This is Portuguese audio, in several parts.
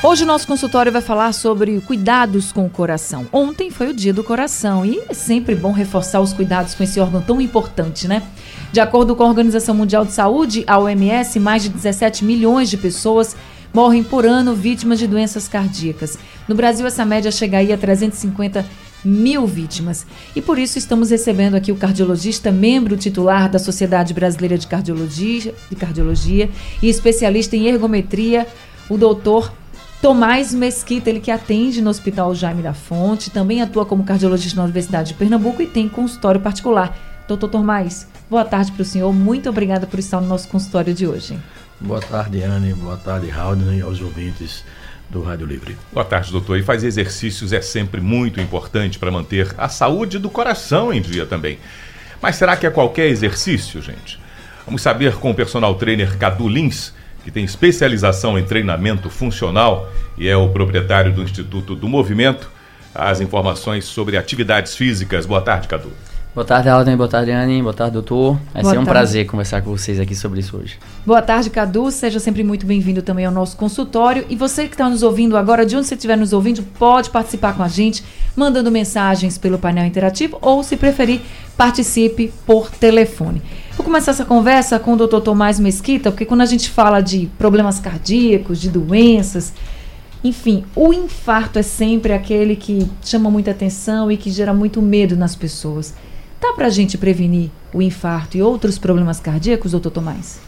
Hoje o nosso consultório vai falar sobre cuidados com o coração. Ontem foi o dia do coração e é sempre bom reforçar os cuidados com esse órgão tão importante, né? De acordo com a Organização Mundial de Saúde, a OMS, mais de 17 milhões de pessoas morrem por ano vítimas de doenças cardíacas. No Brasil, essa média chega aí a 350 mil vítimas. E por isso estamos recebendo aqui o cardiologista, membro titular da Sociedade Brasileira de Cardiologia, de Cardiologia e especialista em ergometria, o doutor Tomás Mesquita, ele que atende no Hospital Jaime da Fonte, também atua como cardiologista na Universidade de Pernambuco e tem consultório particular. Doutor Tomás, boa tarde para o senhor. Muito obrigada por estar no nosso consultório de hoje. Boa tarde, Anne. Boa tarde, Raul e aos ouvintes do Rádio Livre. Boa tarde, doutor. E fazer exercícios é sempre muito importante para manter a saúde do coração em dia também. Mas será que é qualquer exercício, gente? Vamos saber com o personal trainer Cadu Lins que tem especialização em treinamento funcional e é o proprietário do Instituto do Movimento, as informações sobre atividades físicas. Boa tarde, Cadu. Boa tarde, Alden. Boa tarde, Anne. Boa tarde, doutor. Vai Boa ser um tarde. prazer conversar com vocês aqui sobre isso hoje. Boa tarde, Cadu. Seja sempre muito bem-vindo também ao nosso consultório. E você que está nos ouvindo agora, de onde você estiver nos ouvindo, pode participar com a gente, mandando mensagens pelo painel interativo ou, se preferir, participe por telefone. Vou começar essa conversa com o Dr. Tomás Mesquita, porque quando a gente fala de problemas cardíacos, de doenças, enfim, o infarto é sempre aquele que chama muita atenção e que gera muito medo nas pessoas. Dá para a gente prevenir o infarto e outros problemas cardíacos, doutor Tomás?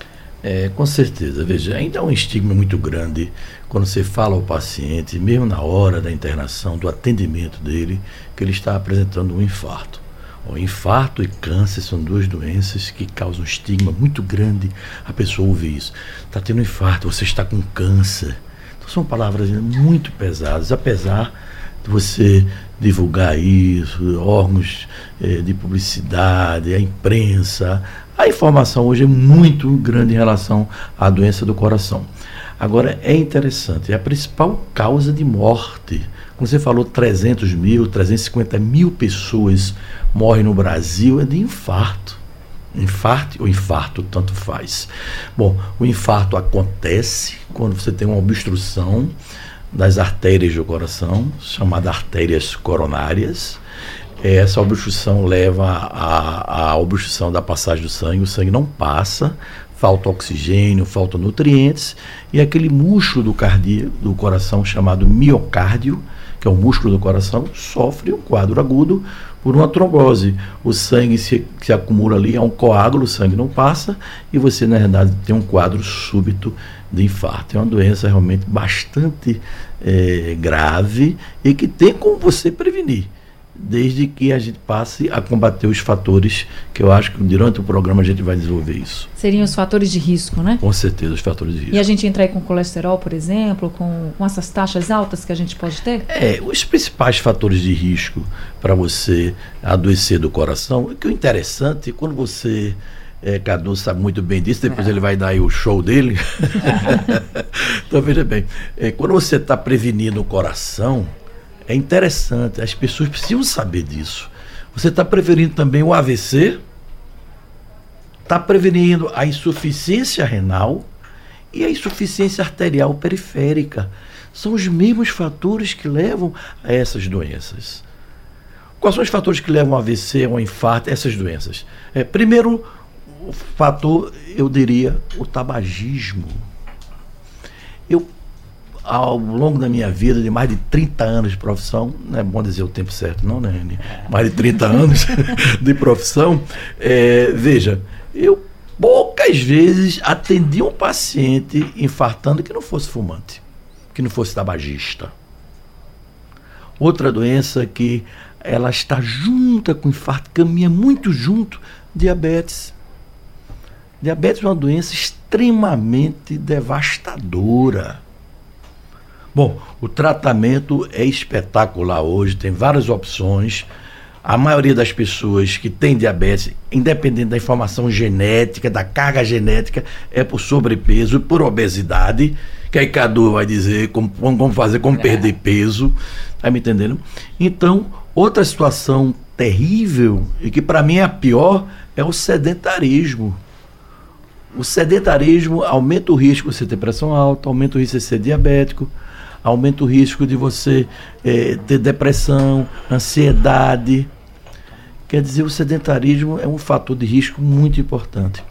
É, com certeza. Veja, ainda há um estigma muito grande quando você fala ao paciente, mesmo na hora da internação, do atendimento dele, que ele está apresentando um infarto. O infarto e câncer são duas doenças que causam estigma muito grande. A pessoa ouve isso. Está tendo um infarto, você está com câncer. Então são palavras muito pesadas, apesar de você divulgar isso, órgãos eh, de publicidade, a imprensa. A informação hoje é muito grande em relação à doença do coração. Agora, é interessante, é a principal causa de morte como você falou, 300 mil, 350 mil pessoas morrem no Brasil é de infarto. Infarto ou infarto, tanto faz. Bom, o infarto acontece quando você tem uma obstrução das artérias do coração, chamada artérias coronárias. Essa obstrução leva à obstrução da passagem do sangue, o sangue não passa, falta oxigênio, falta nutrientes, e aquele músculo do, cardíaco, do coração chamado miocárdio, que é o músculo do coração, sofre um quadro agudo por uma trombose. O sangue se, se acumula ali, é um coágulo, o sangue não passa e você, na verdade, tem um quadro súbito de infarto. É uma doença realmente bastante é, grave e que tem como você prevenir desde que a gente passe a combater os fatores que eu acho que durante o programa a gente vai desenvolver isso. Seriam os fatores de risco, né? Com certeza, os fatores de risco. E a gente entrar aí com colesterol, por exemplo, com, com essas taxas altas que a gente pode ter? É, os principais fatores de risco para você adoecer do coração, que o interessante, quando você é, Cadu sabe muito bem disso, depois é. ele vai dar aí o show dele. então, veja bem, é, quando você está prevenindo o coração, é interessante, as pessoas precisam saber disso. Você está prevenindo também o AVC, está prevenindo a insuficiência renal e a insuficiência arterial periférica. São os mesmos fatores que levam a essas doenças. Quais são os fatores que levam ao AVC, ao infarto, essas doenças? É, primeiro, fator, eu diria, o tabagismo. Eu ao longo da minha vida, de mais de 30 anos de profissão, não é bom dizer o tempo certo, não, né, Anny? Mais de 30 anos de profissão, é, veja, eu poucas vezes atendi um paciente infartando que não fosse fumante, que não fosse tabagista. Outra doença que ela está junta com o infarto, caminha muito junto, diabetes. Diabetes é uma doença extremamente devastadora Bom, o tratamento é espetacular hoje, tem várias opções. A maioria das pessoas que tem diabetes, independente da informação genética, da carga genética, é por sobrepeso e por obesidade. Que aí Cadu vai dizer como, como fazer, como é. perder peso. Tá me entendendo? Então, outra situação terrível, e que para mim é a pior, é o sedentarismo. O sedentarismo aumenta o risco de você ter pressão alta, aumenta o risco de ser diabético, aumenta o risco de você é, ter depressão, ansiedade. Quer dizer, o sedentarismo é um fator de risco muito importante.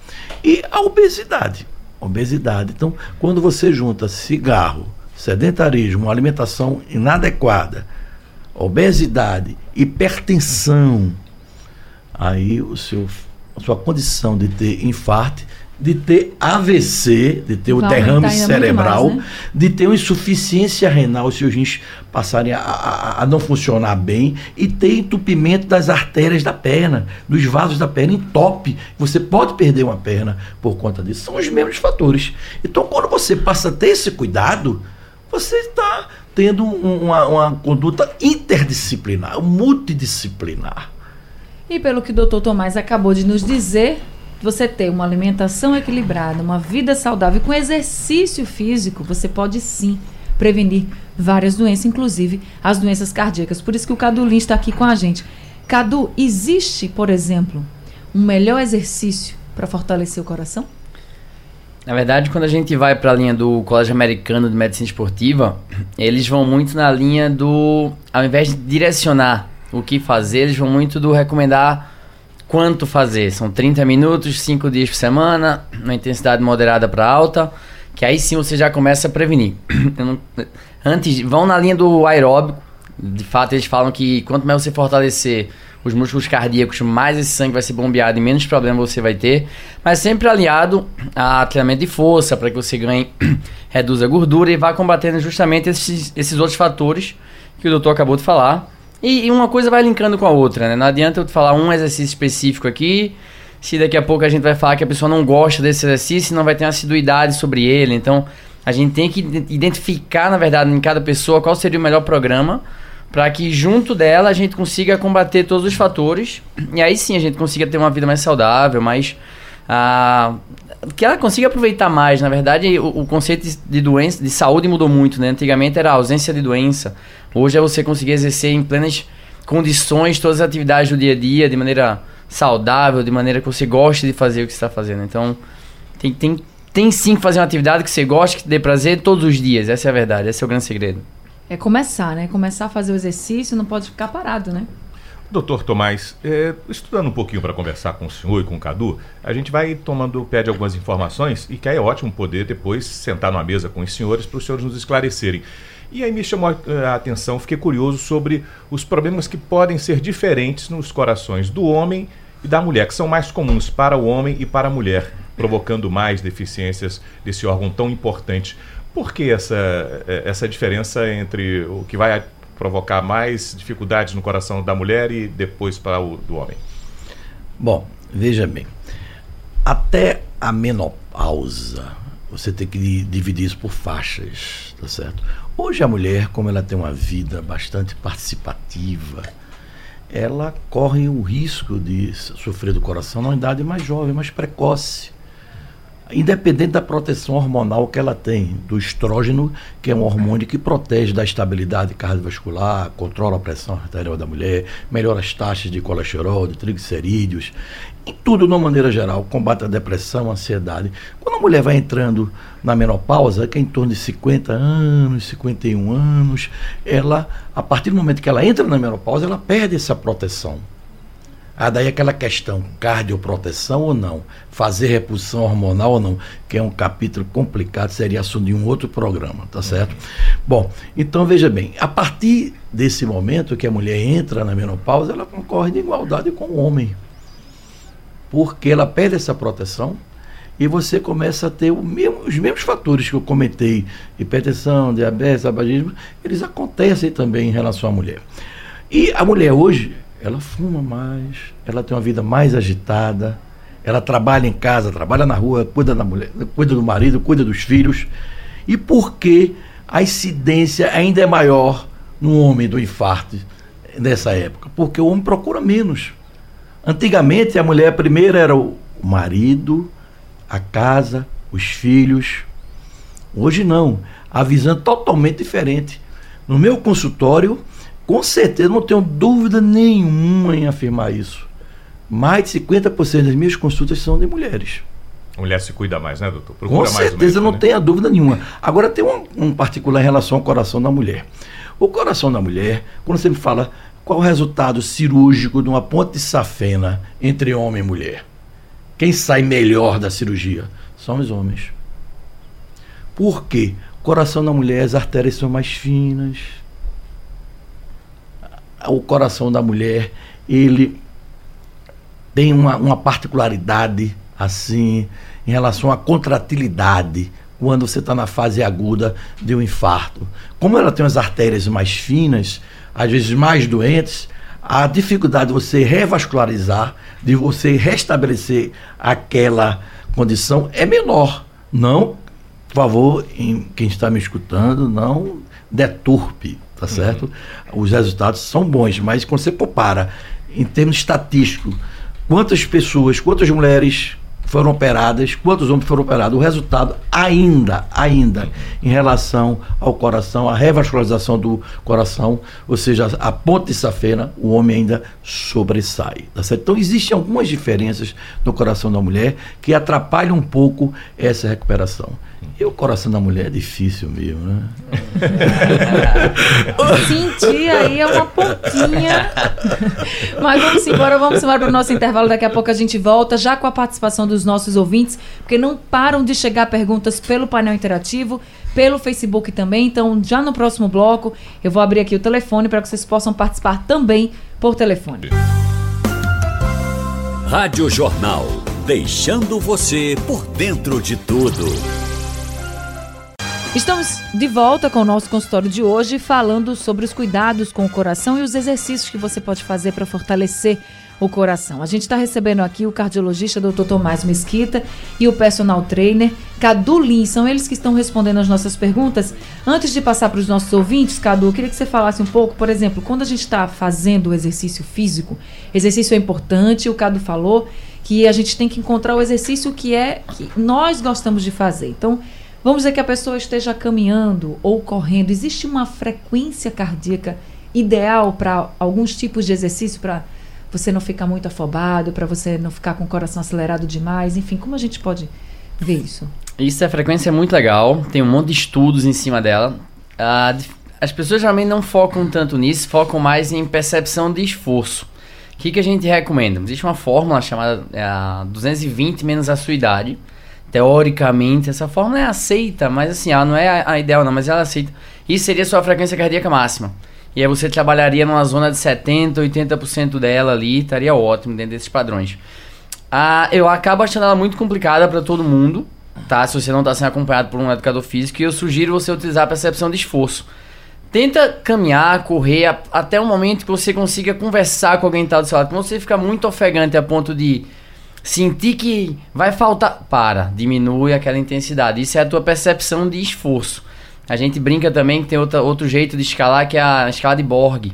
E a obesidade. Obesidade. Então, quando você junta cigarro, sedentarismo, alimentação inadequada, obesidade, hipertensão, aí o seu, a sua condição de ter infarto de ter AVC, de ter o derrame cerebral, mais, né? de ter uma insuficiência renal, se os rins passarem a, a, a, não funcionar bem, e ter entupimento das artérias da perna, dos vasos da perna, entope. Você pode perder uma perna por conta disso. São os mesmos fatores. Então, quando você passa a ter esse cuidado, você está tendo uma, uma conduta interdisciplinar, multidisciplinar. E pelo que o doutor Tomás acabou de nos dizer, você ter uma alimentação equilibrada, uma vida saudável com exercício físico, você pode sim prevenir várias doenças, inclusive as doenças cardíacas. Por isso que o Cadu Lins está aqui com a gente. Cadu, existe, por exemplo, um melhor exercício para fortalecer o coração? Na verdade, quando a gente vai para a linha do Colégio Americano de Medicina Esportiva, eles vão muito na linha do. Ao invés de direcionar o que fazer, eles vão muito do recomendar quanto fazer. São 30 minutos, 5 dias por semana, uma intensidade moderada para alta, que aí sim você já começa a prevenir. Não, antes, vão na linha do aeróbico. De fato, eles falam que quanto mais você fortalecer os músculos cardíacos, mais esse sangue vai ser bombeado e menos problema você vai ter. Mas sempre aliado a treinamento de força, para que você ganhe, reduza a gordura e vá combatendo justamente esses, esses outros fatores que o doutor acabou de falar e, e, uma coisa vai linkando com a outra, né? Não adianta eu falar um exercício específico aqui, se daqui a pouco a gente vai falar que a pessoa não gosta desse exercício, não vai ter assiduidade sobre ele. Então, a gente tem que identificar, na verdade, em cada pessoa qual seria o melhor programa para que junto dela a gente consiga combater todos os fatores e aí sim a gente consiga ter uma vida mais saudável, mais ah, que ela consiga aproveitar mais. Na verdade, o, o, conceito de doença, de saúde mudou muito, né? Antigamente era a ausência de doença. Hoje é você conseguir exercer em plenas condições todas as atividades do dia a dia de maneira saudável, de maneira que você goste de fazer o que está fazendo. Então, tem, tem, tem sim que fazer uma atividade que você goste, que te dê prazer todos os dias. Essa é a verdade, esse é o grande segredo. É começar, né? Começar a fazer o exercício, não pode ficar parado, né? Doutor Tomás, é, estudando um pouquinho para conversar com o senhor e com o Cadu, a gente vai tomando pé de algumas informações e que é ótimo poder depois sentar numa mesa com os senhores para os senhores nos esclarecerem. E aí me chamou a atenção, fiquei curioso sobre os problemas que podem ser diferentes nos corações do homem e da mulher, que são mais comuns para o homem e para a mulher, provocando mais deficiências desse órgão tão importante. Por que essa, é, essa diferença entre o que vai provocar mais dificuldades no coração da mulher e depois para o do homem? Bom, veja bem. Até a menopausa, você tem que dividir isso por faixas, tá certo? Hoje a mulher, como ela tem uma vida bastante participativa, ela corre o risco de sofrer do coração na idade mais jovem, mais precoce. Independente da proteção hormonal que ela tem, do estrógeno, que é um hormônio que protege da estabilidade cardiovascular, controla a pressão arterial da mulher, melhora as taxas de colesterol, de triglicerídeos, em tudo de uma maneira geral, combate a depressão, a ansiedade. Quando a mulher vai entrando na menopausa, que é em torno de 50 anos, 51 anos, ela, a partir do momento que ela entra na menopausa, ela perde essa proteção. Ah, daí aquela questão, cardioproteção ou não, fazer repulsão hormonal ou não, que é um capítulo complicado, seria assunto de um outro programa, tá certo? Bom, então veja bem, a partir desse momento que a mulher entra na menopausa, ela concorre de igualdade com o homem porque ela perde essa proteção e você começa a ter mesmo, os mesmos fatores que eu comentei, hipertensão, diabetes, tabagismo, eles acontecem também em relação à mulher. E a mulher hoje, ela fuma mais, ela tem uma vida mais agitada, ela trabalha em casa, trabalha na rua, cuida da mulher, cuida do marido, cuida dos filhos. E por que a incidência ainda é maior no homem do infarto nessa época, porque o homem procura menos. Antigamente a mulher primeiro era o marido, a casa, os filhos. Hoje não. A visão é totalmente diferente. No meu consultório, com certeza não tenho dúvida nenhuma em afirmar isso. Mais de 50% das minhas consultas são de mulheres. A mulher se cuida mais, né, doutor? Procura com certeza, médico, não né? tenha dúvida nenhuma. Agora tem um, um particular em relação ao coração da mulher. O coração da mulher, quando você me fala qual o resultado cirúrgico de uma ponte de safena entre homem e mulher? Quem sai melhor da cirurgia? São os homens. Por quê? O coração da mulher, as artérias são mais finas. O coração da mulher, ele tem uma, uma particularidade assim em relação à contratilidade quando você está na fase aguda de um infarto. Como ela tem as artérias mais finas, às vezes mais doentes, a dificuldade de você revascularizar, de você restabelecer aquela condição é menor. Não, por favor, em, quem está me escutando, não deturpe, tá certo? Os resultados são bons, mas quando você compara em termos estatísticos, quantas pessoas, quantas mulheres foram operadas, quantos homens foram operados. O resultado ainda, ainda, em relação ao coração, a revascularização do coração, ou seja, a ponte de safena, o homem ainda sobressai. Tá certo? Então existem algumas diferenças no coração da mulher que atrapalham um pouco essa recuperação. E o coração da mulher é difícil mesmo, né? Sentir aí é uma pontinha. Mas vamos embora, vamos embora para o nosso intervalo. Daqui a pouco a gente volta, já com a participação dos nossos ouvintes, porque não param de chegar perguntas pelo painel interativo, pelo Facebook também. Então, já no próximo bloco, eu vou abrir aqui o telefone para que vocês possam participar também por telefone. Rádio Jornal, deixando você por dentro de tudo. Estamos de volta com o nosso consultório de hoje, falando sobre os cuidados com o coração e os exercícios que você pode fazer para fortalecer o coração. A gente está recebendo aqui o cardiologista Dr. Tomás Mesquita e o personal trainer Cadu Lin. São eles que estão respondendo as nossas perguntas. Antes de passar para os nossos ouvintes, Cadu, eu queria que você falasse um pouco, por exemplo, quando a gente está fazendo o exercício físico, exercício é importante, o Cadu falou que a gente tem que encontrar o exercício que é que nós gostamos de fazer. Então, Vamos dizer que a pessoa esteja caminhando ou correndo. Existe uma frequência cardíaca ideal para alguns tipos de exercício para você não ficar muito afobado, para você não ficar com o coração acelerado demais? Enfim, como a gente pode ver isso? Isso é frequência muito legal. Tem um monte de estudos em cima dela. as pessoas geralmente não focam tanto nisso, focam mais em percepção de esforço. O que, que a gente recomenda? Existe uma fórmula chamada é, 220 menos a sua idade teoricamente, essa fórmula é aceita, mas assim, ela não é a, a ideal não, mas ela aceita. Isso seria sua frequência cardíaca máxima. E aí você trabalharia numa zona de 70, 80% dela ali, estaria ótimo dentro desses padrões. Ah, eu acabo achando ela muito complicada para todo mundo, tá? Se você não está sendo acompanhado por um educador físico, e eu sugiro você utilizar a percepção de esforço. Tenta caminhar, correr a, até o momento que você consiga conversar com alguém que está do seu lado. Quando você fica muito ofegante a ponto de sentir que vai faltar, para, diminui aquela intensidade. Isso é a tua percepção de esforço. A gente brinca também que tem outra, outro jeito de escalar que é a escala de Borg.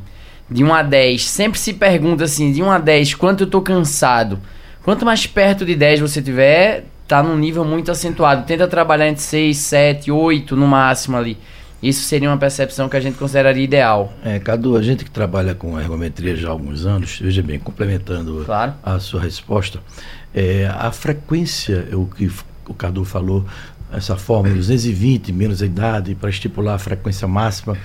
De 1 a 10. Sempre se pergunta assim, de 1 a 10, quanto eu tô cansado? Quanto mais perto de 10 você tiver, tá num nível muito acentuado. Tenta trabalhar entre 6, 7, 8 no máximo ali. Isso seria uma percepção que a gente consideraria ideal. É, Cadu, a gente que trabalha com ergometria já há alguns anos, veja bem, complementando claro. a sua resposta, é, a frequência, o que o Cadu falou, essa forma, 220 menos a idade para estipular a frequência máxima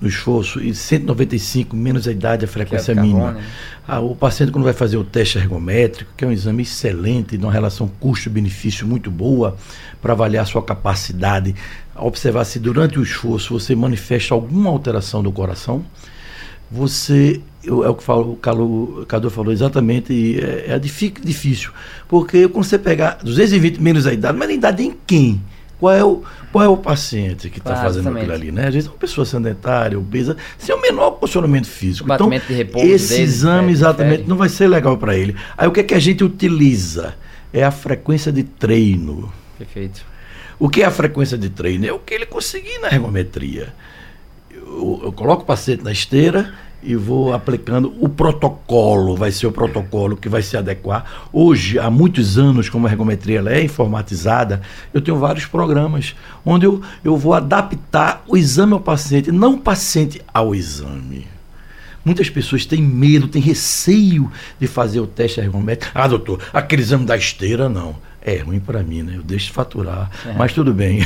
no esforço e 195 menos a idade a frequência é mínima. Ah, o paciente quando vai fazer o teste ergométrico, que é um exame excelente, de uma relação custo-benefício muito boa para avaliar a sua capacidade observar se durante o esforço você manifesta alguma alteração do coração. Você, eu, é o que falo, o Cadu, Cadu falou exatamente, e é, é difícil, porque quando você pegar 220 menos a idade, mas a idade em quem? Qual é o, qual é o paciente que está fazendo aquilo ali, né? Às vezes é uma pessoa sedentária, obesa, sem o menor funcionamento físico. então, de repouso esse exame exatamente não vai ser legal para ele. Aí o que é que a gente utiliza? É a frequência de treino. Perfeito. O que é a frequência de treino? É o que ele conseguir na ergometria. Eu, eu coloco o paciente na esteira e vou aplicando o protocolo, vai ser o protocolo que vai se adequar. Hoje, há muitos anos, como a ergometria é informatizada, eu tenho vários programas onde eu, eu vou adaptar o exame ao paciente, não o paciente ao exame. Muitas pessoas têm medo, têm receio de fazer o teste ergométrico. Ah, doutor, aquele exame da esteira, não. É ruim para mim, né? Eu deixo de faturar, é. mas tudo bem.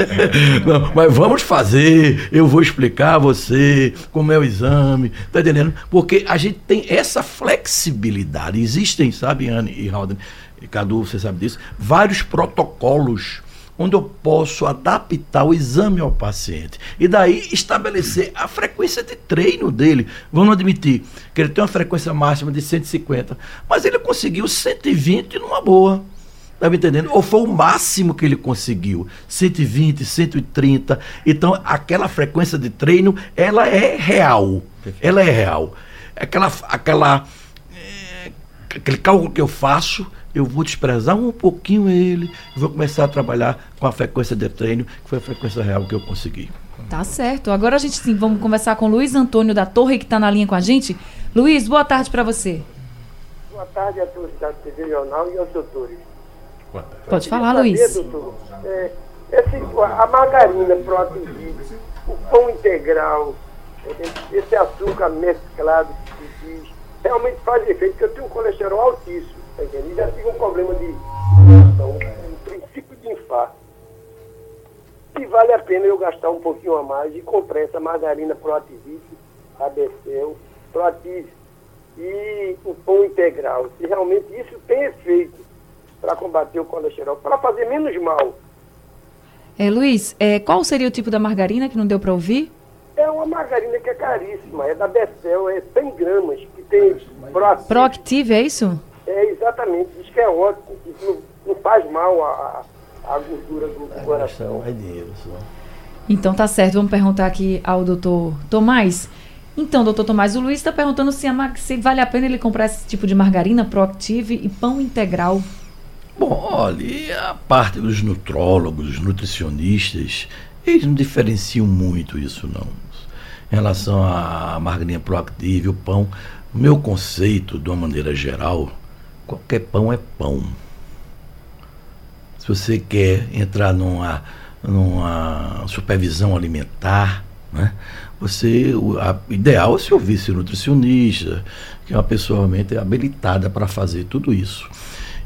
Não, mas vamos fazer, eu vou explicar a você como é o exame, tá entendendo? Porque a gente tem essa flexibilidade. Existem, sabe, Anne e Halden, e Cadu, você sabe disso, vários protocolos onde eu posso adaptar o exame ao paciente e daí estabelecer a frequência de treino dele. Vamos admitir que ele tem uma frequência máxima de 150, mas ele conseguiu 120 numa boa. Está me entendendo? Ou foi o máximo que ele conseguiu? 120, 130. Então, aquela frequência de treino, ela é real. Ela é real. Aquela, aquela, é, aquele cálculo que eu faço, eu vou desprezar um pouquinho ele, vou começar a trabalhar com a frequência de treino, que foi a frequência real que eu consegui. Tá certo. Agora a gente sim, vamos conversar com o Luiz Antônio da Torre, que está na linha com a gente. Luiz, boa tarde para você. Boa tarde a todos da TV Jornal e aos doutores. Pode falar, Luiz. Doutor, é, esse, a margarina proativida, o pão integral, esse açúcar mesclado que diz, realmente faz efeito, porque eu tenho um colesterol altíssimo, tá entendendo? E já tive um problema de então, um princípio de infarto. E vale a pena eu gastar um pouquinho a mais e comprar essa margarina proativite, ABCL, Proativ e o pão integral. Se realmente isso tem efeito para combater o colesterol, para fazer menos mal. É, Luiz, é, qual seria o tipo da margarina que não deu para ouvir? É uma margarina que é caríssima, é da Becel, é 100 gramas, que tem Proactive. Proactive, é isso? É, exatamente, diz que é ótimo, que não, não faz mal a, a gordura do, do coração. É dinheiro só. Então tá certo, vamos perguntar aqui ao doutor Tomás. Então, doutor Tomás, o Luiz está perguntando se, a, se vale a pena ele comprar esse tipo de margarina Proactive e pão integral Bom, olha, a parte dos nutrólogos, nutricionistas, eles não diferenciam muito isso não. Em relação à margarina proactiva, o pão, meu conceito, de uma maneira geral, qualquer pão é pão. Se você quer entrar numa, numa supervisão alimentar, né, você, o a, ideal é se ouvir nutricionista, que é uma pessoa realmente habilitada para fazer tudo isso.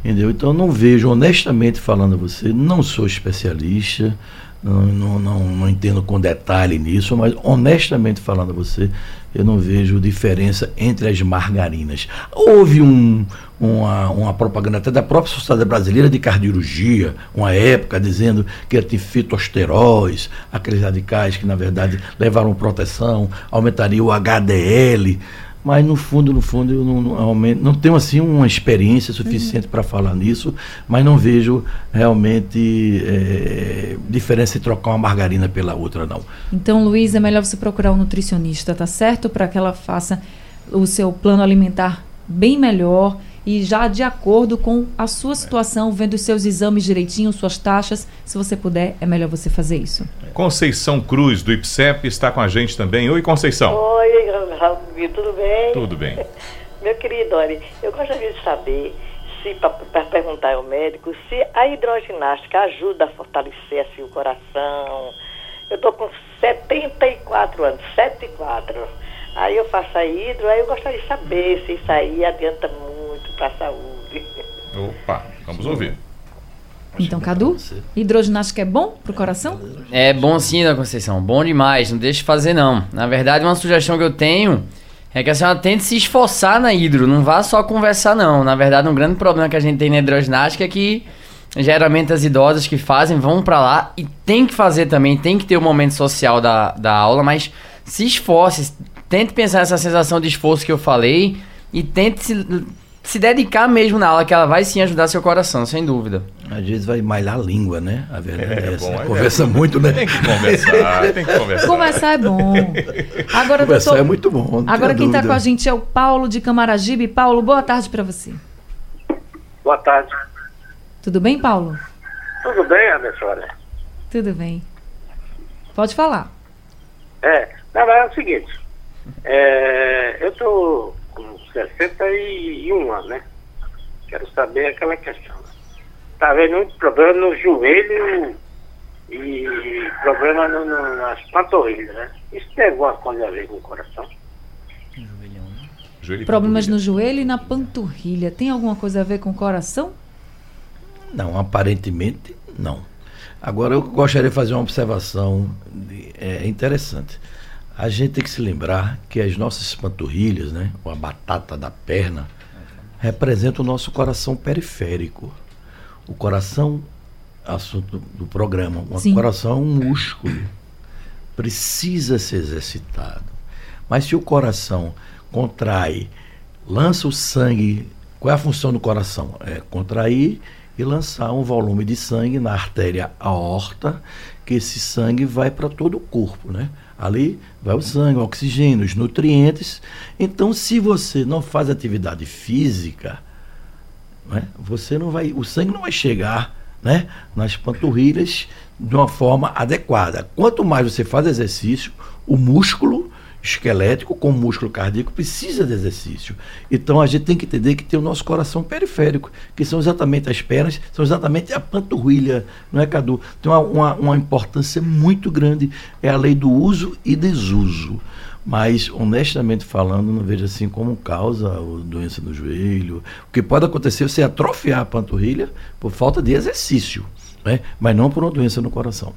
Entendeu? Então não vejo, honestamente falando a você, não sou especialista, não, não, não, não, entendo com detalhe nisso, mas honestamente falando a você, eu não vejo diferença entre as margarinas. Houve um, uma, uma propaganda até da própria Sociedade Brasileira de Cardiologia, uma época, dizendo que tinha fitosteróis, aqueles radicais que na verdade levaram proteção, aumentariam o HDL mas no fundo, no fundo, eu não, não, não tenho assim uma experiência suficiente uhum. para falar nisso, mas não vejo realmente é, diferença em trocar uma margarina pela outra, não. Então, Luiz, é melhor você procurar um nutricionista, tá certo? Para que ela faça o seu plano alimentar bem melhor e já de acordo com a sua situação, vendo os seus exames direitinho, suas taxas, se você puder, é melhor você fazer isso. Conceição Cruz, do IPSEP, está com a gente também. Oi, Conceição. Oi, Raul, tudo bem? Tudo bem. Meu querido, olha, eu gostaria de saber se, para perguntar ao médico, se a hidroginástica ajuda a fortalecer assim, o coração. Eu estou com 74 anos, 74. Aí eu faço a hidro, aí eu gostaria de saber se isso aí adianta muito para a saúde. Opa, vamos ouvir. Então, Cadu, hidroginástica é bom pro coração? É bom sim, da Conceição. Bom demais. Não deixe de fazer, não. Na verdade, uma sugestão que eu tenho é que a senhora tente se esforçar na hidro. Não vá só conversar, não. Na verdade, um grande problema que a gente tem na hidroginástica é que geralmente as idosas que fazem vão para lá e tem que fazer também, tem que ter o momento social da, da aula, mas se esforce, tente pensar nessa sensação de esforço que eu falei e tente se, se dedicar mesmo na aula, que ela vai sim ajudar seu coração, sem dúvida. Às vezes vai malhar a língua, né? A verdade é, é essa. Bom, é Conversa é muito, né? Tem que conversar, tem que conversar. Conversar é bom. Agora, conversar doutor, é muito bom. Agora quem está com a gente é o Paulo de Camaragibe. Paulo, boa tarde para você. Boa tarde. Tudo bem, Paulo? Tudo bem, Anderson? Tudo bem. Pode falar. É, na verdade é o seguinte, é, eu estou com 61 anos, né? Quero saber aquela questão. Tá havendo muito problema no joelho e problema no, no, nas panturrilhas, né? Isso tem alguma coisa a ver com o coração? Joelho Problemas panturrilha. no joelho e na panturrilha. Tem alguma coisa a ver com o coração? Não, aparentemente não. Agora eu gostaria de fazer uma observação de- é, interessante. A gente tem que se lembrar que as nossas panturrilhas, né, ou a batata da perna, representa o nosso coração periférico. O coração, assunto do programa, o Sim. coração é um músculo, precisa ser exercitado. Mas se o coração contrai, lança o sangue, qual é a função do coração? É contrair e lançar um volume de sangue na artéria aorta, que esse sangue vai para todo o corpo, né? Ali vai o sangue, o oxigênio, os nutrientes. Então, se você não faz atividade física, né, você não vai, o sangue não vai chegar, né, nas panturrilhas de uma forma adequada. Quanto mais você faz exercício, o músculo esquelético com músculo cardíaco precisa de exercício. Então a gente tem que entender que tem o nosso coração periférico, que são exatamente as pernas, são exatamente a panturrilha, não é, Cadu? Tem uma, uma, uma importância muito grande, é a lei do uso e desuso. Mas, honestamente falando, não vejo assim como causa a doença no joelho. O que pode acontecer é você atrofiar a panturrilha por falta de exercício, né? mas não por uma doença no coração.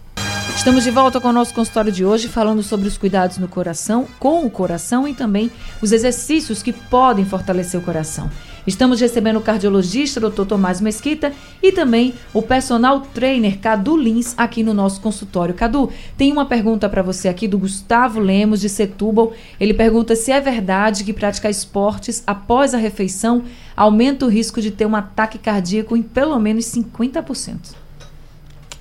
Estamos de volta com o nosso consultório de hoje, falando sobre os cuidados no coração, com o coração e também os exercícios que podem fortalecer o coração. Estamos recebendo o cardiologista, Dr. Tomás Mesquita, e também o personal trainer Cadu Lins aqui no nosso consultório. Cadu, tem uma pergunta para você aqui do Gustavo Lemos, de Setúbal. Ele pergunta se é verdade que praticar esportes após a refeição aumenta o risco de ter um ataque cardíaco em pelo menos 50%.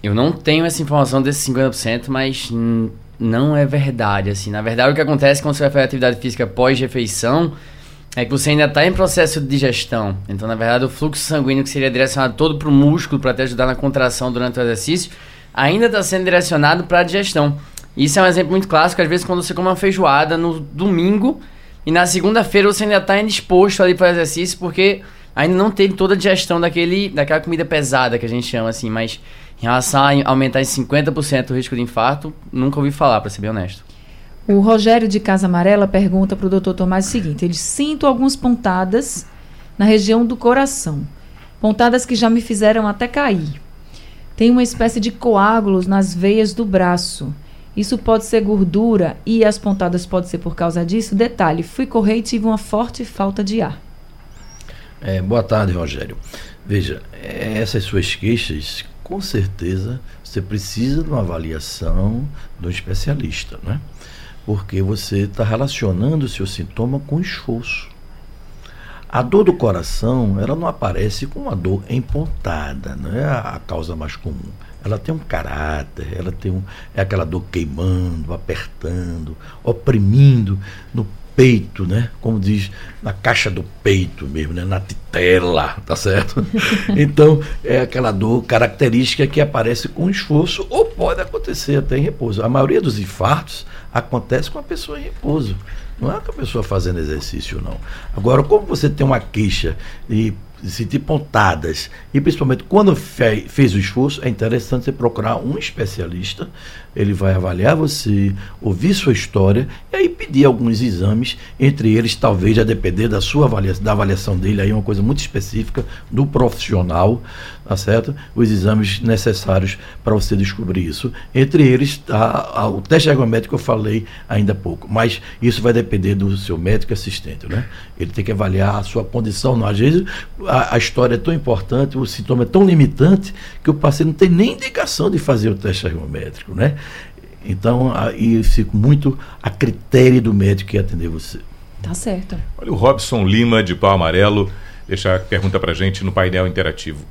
Eu não tenho essa informação desses 50%, mas não é verdade, assim. Na verdade, o que acontece quando você vai fazer atividade física pós-refeição é que você ainda está em processo de digestão. Então, na verdade, o fluxo sanguíneo que seria direcionado todo para o músculo para te ajudar na contração durante o exercício, ainda está sendo direcionado para a digestão. Isso é um exemplo muito clássico, às vezes, quando você come uma feijoada no domingo e na segunda-feira você ainda está indisposto ali para o exercício, porque ainda não teve toda a digestão daquele, daquela comida pesada que a gente chama assim, mas em relação a aumentar em 50% o risco de infarto, nunca ouvi falar, para ser bem honesto. O Rogério de Casa Amarela pergunta para o doutor Tomás o seguinte: ele sinto algumas pontadas na região do coração, pontadas que já me fizeram até cair. Tem uma espécie de coágulos nas veias do braço. Isso pode ser gordura e as pontadas pode ser por causa disso. Detalhe: fui correr e tive uma forte falta de ar. É, boa tarde, Rogério. Veja, essas suas queixas, com certeza, você precisa de uma avaliação do especialista, né? Porque você está relacionando o seu sintoma com esforço. A dor do coração, ela não aparece com uma dor em pontada, não é a causa mais comum. Ela tem um caráter, ela tem um, é aquela dor queimando, apertando, oprimindo no peito, né? Como diz, na caixa do peito mesmo, né? Na titela, tá certo? Então, é aquela dor característica que aparece com esforço ou pode acontecer até em repouso. A maioria dos infartos acontece com a pessoa em repouso. Não é com a pessoa fazendo exercício, não. Agora, como você tem uma queixa e sentir pontadas, e principalmente quando fe fez o esforço, é interessante você procurar um especialista, ele vai avaliar você, ouvir sua história e aí pedir alguns exames, entre eles talvez a depender da sua avaliação, da avaliação dele, aí é uma coisa muito específica do profissional, tá certo? Os exames necessários para você descobrir isso. Entre eles tá, o teste ergométrico eu falei ainda há pouco, mas isso vai depender do seu médico assistente, né? Ele tem que avaliar a sua condição, não, às vezes a, a, história é tão importante, o sintoma é tão limitante, que o paciente não tem nem indicação de fazer o teste ergométrico, né? Então, aí fico muito a critério do médico que atender você. Tá certo. Olha, o Robson Lima, de Pau Amarelo, deixa a pergunta pra gente no painel interativo.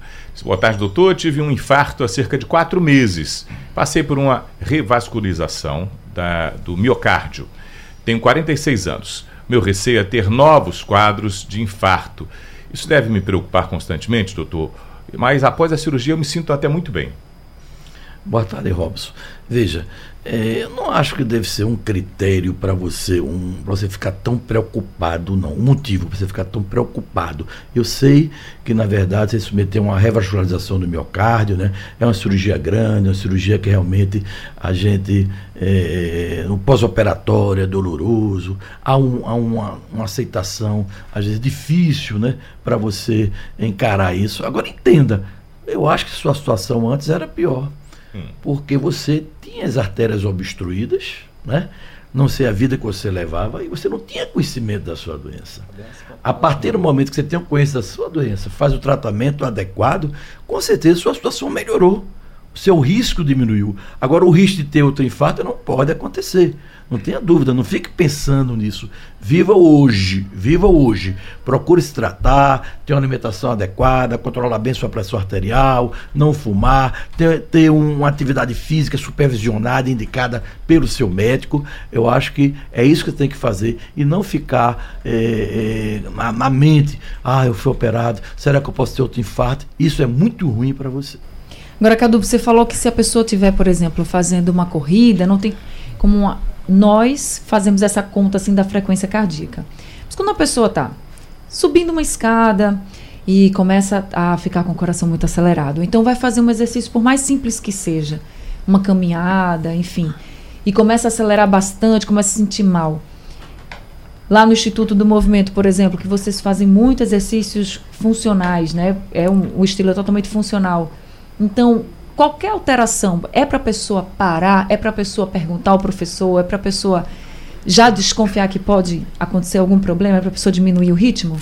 Boa tarde, doutor. Tive um infarto há cerca de quatro meses. Passei por uma revascularização da, do miocárdio. Tenho 46 anos. Meu receio é ter novos quadros de infarto. Isso deve me preocupar constantemente, doutor? Mas após a cirurgia eu me sinto até muito bem. Boa tarde, Robson. Veja, é, eu não acho que deve ser um critério para você, um, pra você ficar tão preocupado, não. Um motivo para você ficar tão preocupado. Eu sei que, na verdade, você submeter uma revascularização do miocárdio, né? É uma cirurgia grande, uma cirurgia que realmente a gente, é, no pós-operatório, é doloroso. Há, um, há uma, uma aceitação, às vezes, difícil, né? Para você encarar isso. Agora, entenda, eu acho que sua situação antes era pior porque você tinha as artérias obstruídas, né? não sei a vida que você levava, e você não tinha conhecimento da sua doença. A partir do momento que você tem o conhecimento da sua doença, faz o tratamento adequado, com certeza sua situação melhorou. Seu risco diminuiu. Agora, o risco de ter outro infarto não pode acontecer. Não tenha dúvida, não fique pensando nisso. Viva hoje, viva hoje. Procure se tratar, ter uma alimentação adequada, controlar bem sua pressão arterial, não fumar, ter, ter uma atividade física supervisionada, indicada pelo seu médico. Eu acho que é isso que tem que fazer e não ficar é, é, na, na mente, ah, eu fui operado, será que eu posso ter outro infarto? Isso é muito ruim para você. Agora, Cadu, você falou que se a pessoa tiver, por exemplo, fazendo uma corrida, não tem como uma, nós fazemos essa conta assim da frequência cardíaca. Mas quando a pessoa está subindo uma escada e começa a ficar com o coração muito acelerado, então vai fazer um exercício por mais simples que seja, uma caminhada, enfim, e começa a acelerar bastante, começa a se sentir mal. Lá no Instituto do Movimento, por exemplo, que vocês fazem muitos exercícios funcionais, né? É um, o estilo totalmente funcional. Então, qualquer alteração é para a pessoa parar, é para a pessoa perguntar ao professor, é para a pessoa já desconfiar que pode acontecer algum problema, é para a pessoa diminuir o ritmo?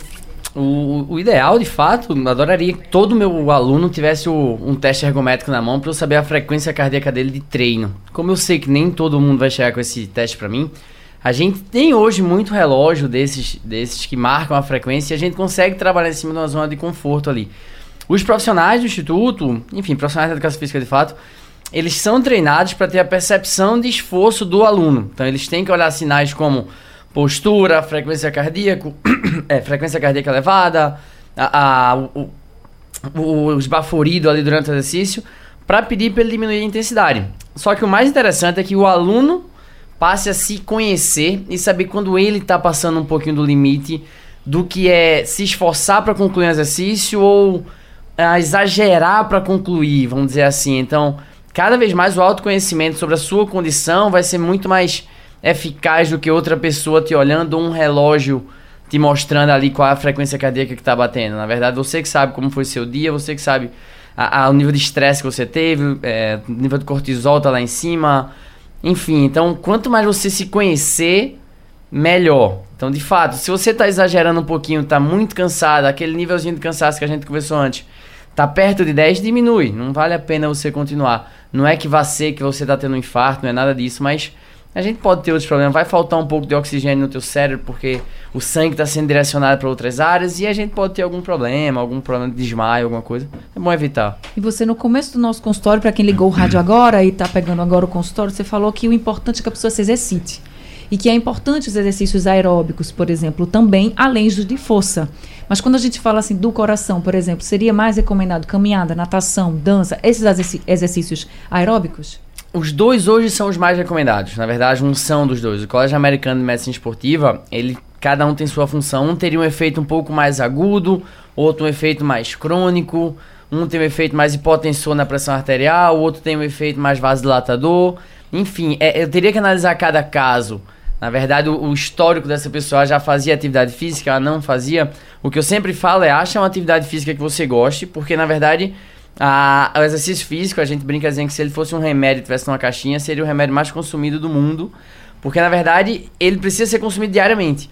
O, o, ideal, de fato, adoraria que todo meu aluno tivesse o, um teste ergométrico na mão para eu saber a frequência cardíaca dele de treino. Como eu sei que nem todo mundo vai chegar com esse teste para mim, a gente tem hoje muito relógio desses, desses que marcam a frequência e a gente consegue trabalhar em cima de uma zona de conforto ali. Os profissionais do instituto, enfim, profissionais da educação física de fato, eles são treinados para ter a percepção de esforço do aluno. Então eles têm que olhar sinais como postura, frequência cardíaca, é, frequência cardíaca elevada, a, a, o, o, o esbaforido ali durante o exercício, para pedir para ele diminuir a intensidade. Só que o mais interessante é que o aluno passe a se conhecer e saber quando ele está passando um pouquinho do limite do que é se esforçar para concluir um exercício ou a exagerar para concluir, vamos dizer assim. Então, cada vez mais o autoconhecimento sobre a sua condição vai ser muito mais eficaz do que outra pessoa te olhando um relógio te mostrando ali qual é a frequência cardíaca que está batendo. Na verdade, você que sabe como foi seu dia, você que sabe a, a, o nível de estresse que você teve, é, o nível de cortisol tá lá em cima. Enfim, então quanto mais você se conhecer, melhor. Então, de fato, se você está exagerando um pouquinho, está muito cansado, aquele nívelzinho de cansaço que a gente conversou antes, tá perto de 10, diminui. Não vale a pena você continuar. Não é que vá ser que você tá tendo um infarto, não é nada disso, mas a gente pode ter outros problemas. Vai faltar um pouco de oxigênio no teu cérebro porque o sangue está sendo direcionado para outras áreas e a gente pode ter algum problema, algum problema de desmaio, alguma coisa. É bom evitar. E você, no começo do nosso consultório, para quem ligou o rádio agora e está pegando agora o consultório, você falou que o importante é que a pessoa se exercite e que é importante os exercícios aeróbicos, por exemplo, também, além dos de força. Mas quando a gente fala assim do coração, por exemplo, seria mais recomendado caminhada, natação, dança, esses exercícios aeróbicos? Os dois hoje são os mais recomendados. Na verdade, um são dos dois. O Colégio Americano de Medicina Esportiva, ele cada um tem sua função. Um teria um efeito um pouco mais agudo, outro um efeito mais crônico. Um tem um efeito mais hipotensor na pressão arterial, o outro tem um efeito mais vasodilatador. Enfim, é, eu teria que analisar cada caso na verdade, o, o, histórico dessa pessoa já fazia atividade física, ela não fazia. O que eu sempre falo é acha uma atividade física que você goste, porque na verdade a, o exercício físico, a gente brinca dizendo que se ele fosse um remédio tivesse numa caixinha, seria o remédio mais consumido do mundo, porque na verdade ele precisa ser consumido diariamente.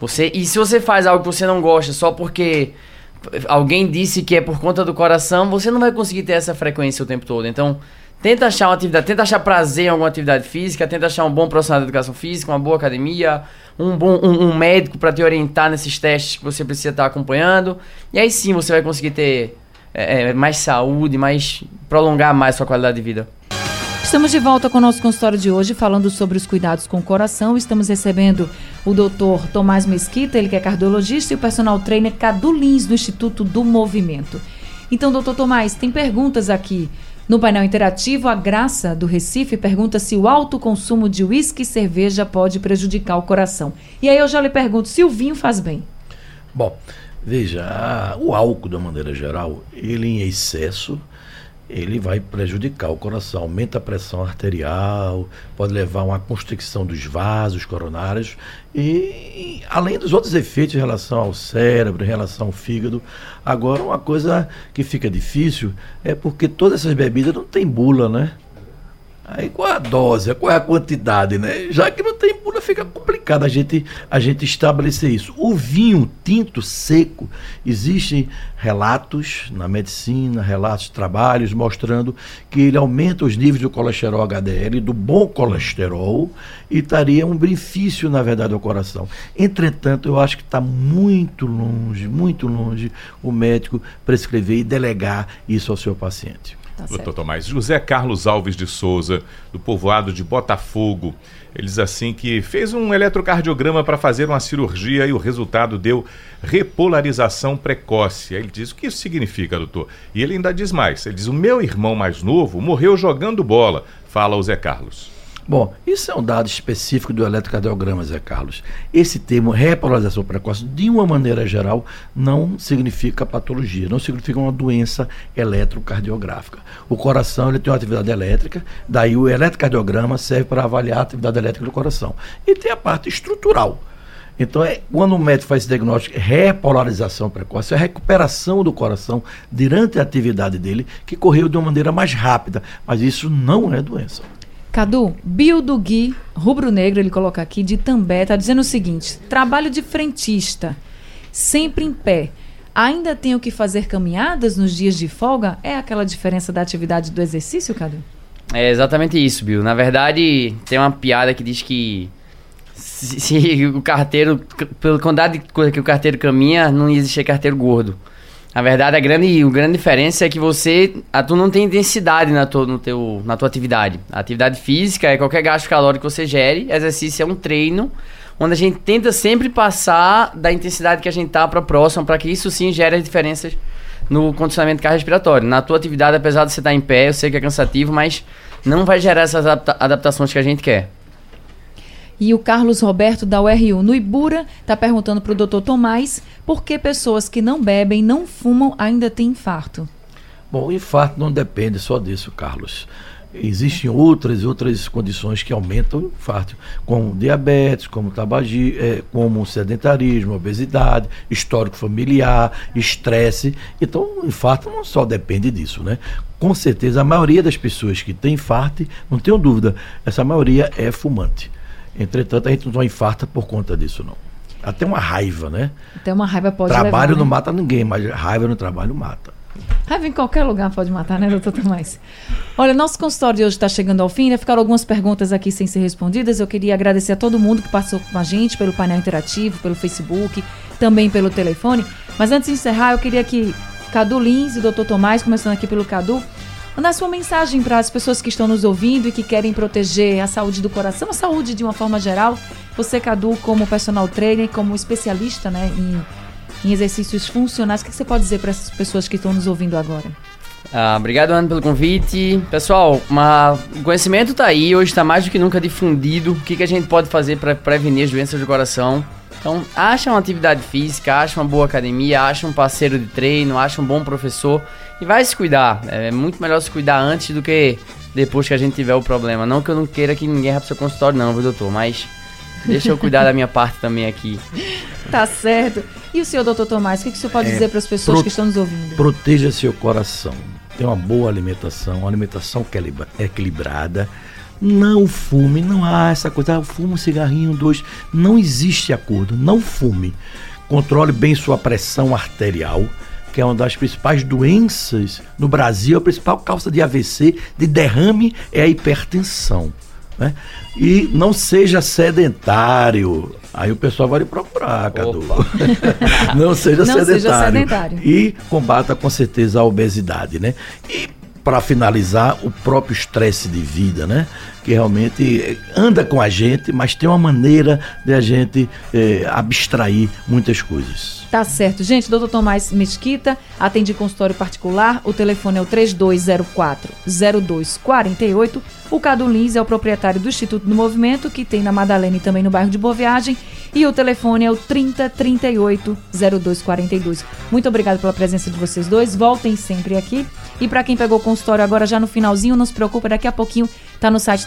Você, e se você faz algo que você não gosta só porque alguém disse que é por conta do coração, você não vai conseguir ter essa frequência o tempo todo. Então, Tenta achar uma atividade, tenta achar prazer em alguma atividade física, tenta achar um bom profissional de educação física, uma boa academia, um bom um, um médico para te orientar nesses testes que você precisa estar acompanhando. E aí sim você vai conseguir ter é, é, mais saúde, mais prolongar mais sua qualidade de vida. Estamos de volta com o nosso consultório de hoje, falando sobre os cuidados com o coração. Estamos recebendo o doutor Tomás Mesquita, ele que é cardiologista, e o personal trainer Cadu Lins, do Instituto do Movimento. Então, doutor Tomás, tem perguntas aqui No painel interativo, a Graça do Recife pergunta se o alto consumo de uísque e cerveja pode prejudicar o coração. E aí eu já lhe pergunto se o vinho faz bem. Bom, veja, o álcool, de uma maneira geral, ele em excesso, ele vai prejudicar o coração, aumenta a pressão arterial, pode levar a uma constricção dos vasos coronários e, além dos outros efeitos em relação ao cérebro, em relação ao fígado. Agora, uma coisa que fica difícil é porque todas essas bebidas não tem bula, né? Aí qual é a dose, qual é a quantidade, né? Já que não tem bula, fica complicado a gente, a gente estabelecer isso. O vinho tinto seco, existem relatos na medicina, relatos trabalhos mostrando que ele aumenta os níveis do colesterol HDL, do bom colesterol, e estaria um benefício, na verdade, ao coração. Entretanto, eu acho que está muito longe, muito longe o médico prescrever e delegar isso ao seu paciente. Tá Doutor certo. Tomás, José Carlos Alves de Souza, do povoado de Botafogo, ele diz assim que fez um eletrocardiograma para fazer uma cirurgia e o resultado deu repolarização precoce. Aí ele diz, o que isso significa, doutor? E ele ainda diz mais, ele diz, o meu irmão mais novo morreu jogando bola, fala o Zé Carlos. Bom, isso é um dado específico do eletrocardiograma, Zé Carlos. Esse termo repolarização precoce, de uma maneira geral, não significa patologia, não significa uma doença eletrocardiográfica. O coração ele tem uma atividade elétrica, daí o eletrocardiograma serve para avaliar a atividade elétrica do coração. E tem a parte estrutural. Então, é, quando o médico faz esse diagnóstico, repolarização precoce, é a recuperação do coração durante a atividade dele, que correu de uma maneira mais rápida. Mas isso não é doença. Cadu, Bio do Gui, rubro-negro, ele coloca aqui, de També, tá dizendo o seguinte: trabalho de frentista, sempre em pé. Ainda tenho que fazer caminhadas nos dias de folga? É aquela diferença da atividade do exercício, Cadu? É exatamente isso, Bill. Na verdade, tem uma piada que diz que se, se o carteiro, pela quantidade de coisa que o carteiro caminha, não ia existir carteiro gordo. Na verdade, a grande, a grande diferença é que você, a, tu não tem intensidade na tua, no teu, na tua atividade. A atividade física é qualquer gasto calórico que você gere, exercício é um treino, onde a gente tenta sempre passar da intensidade que a gente tá para próxima, para que isso sim gere as diferenças no condicionamento cardiorrespiratório. Na tua atividade, apesar de você estar em pé, eu sei que é cansativo, mas não vai gerar essas adapta- adaptações que a gente quer. E o Carlos Roberto, da URU no Ibura, está perguntando para o doutor Tomás por que pessoas que não bebem, não fumam, ainda têm infarto. Bom, o infarto não depende só disso, Carlos. Existem outras outras condições que aumentam o infarto, como diabetes, como tabagismo, eh, como sedentarismo, obesidade, histórico familiar, estresse. Então, o infarto não só depende disso, né? Com certeza, a maioria das pessoas que tem infarto, não tenho dúvida, essa maioria é fumante. Entretanto, a gente não infarta por conta disso, não. Até uma raiva, né? Até uma raiva pode trabalho levar, não né? mata ninguém, mas raiva no trabalho mata. Raiva em qualquer lugar pode matar, né, doutor Tomás? Olha, nosso consultório de hoje está chegando ao fim. Ainda ficaram algumas perguntas aqui sem ser respondidas. Eu queria agradecer a todo mundo que participou com a gente pelo painel interativo, pelo Facebook, também pelo telefone. Mas antes de encerrar, eu queria que Cadu Lins e o doutor Tomás, começando aqui pelo Cadu, mandasse uma mensagem para as pessoas que estão nos ouvindo e que querem proteger a saúde do coração, a saúde de uma forma geral. Você, Cadu, como personal trainer, como especialista né, em, em exercícios funcionais, o que você pode dizer para essas pessoas que estão nos ouvindo agora? Ah, obrigado, Ana, pelo convite. Pessoal, uma- o conhecimento tá aí, hoje está mais do que nunca difundido. O que, que a gente pode fazer para prevenir as doenças do coração? Então, acha uma atividade física, acha uma boa academia, acha um parceiro de treino, acha um bom professor e vai se cuidar. É muito melhor se cuidar antes do que depois que a gente tiver o problema. Não que eu não queira que ninguém vá pro seu consultório, não, viu, doutor? Mas deixa eu cuidar da minha parte também aqui. Tá certo. E o senhor, doutor Tomás, o que, que o senhor pode É, dizer para as pessoas pro- que estão nos ouvindo? Proteja seu coração. Tenha uma boa alimentação, uma alimentação equilibra- equilibrada. Não fume, não há essa coisa, ah, fume um cigarrinho, dois. Não existe acordo, não fume. Controle bem sua pressão arterial, que é uma das principais doenças no Brasil. A principal causa de AVC, de derrame, é a hipertensão. Né? E não seja sedentário. Aí o pessoal vai lhe procurar, Cadu. não seja Não sedentário. seja sedentário. E combata com certeza a obesidade, né? E para finalizar, o próprio estresse de vida, né? Que realmente anda com a gente, mas tem uma maneira de a gente é, abstrair muitas coisas. Tá certo. Gente, doutor Tomás Mesquita atende consultório particular. O telefone é o 3204-0248. O Cadu Lins é o proprietário do Instituto do Movimento, que tem na Madalena e também no bairro de Boa Viagem. E o telefone é o 3038-0242. Muito obrigado pela presença de vocês dois. Voltem sempre aqui. E para quem pegou o consultório agora já no finalzinho, não se preocupa, daqui a pouquinho tá no site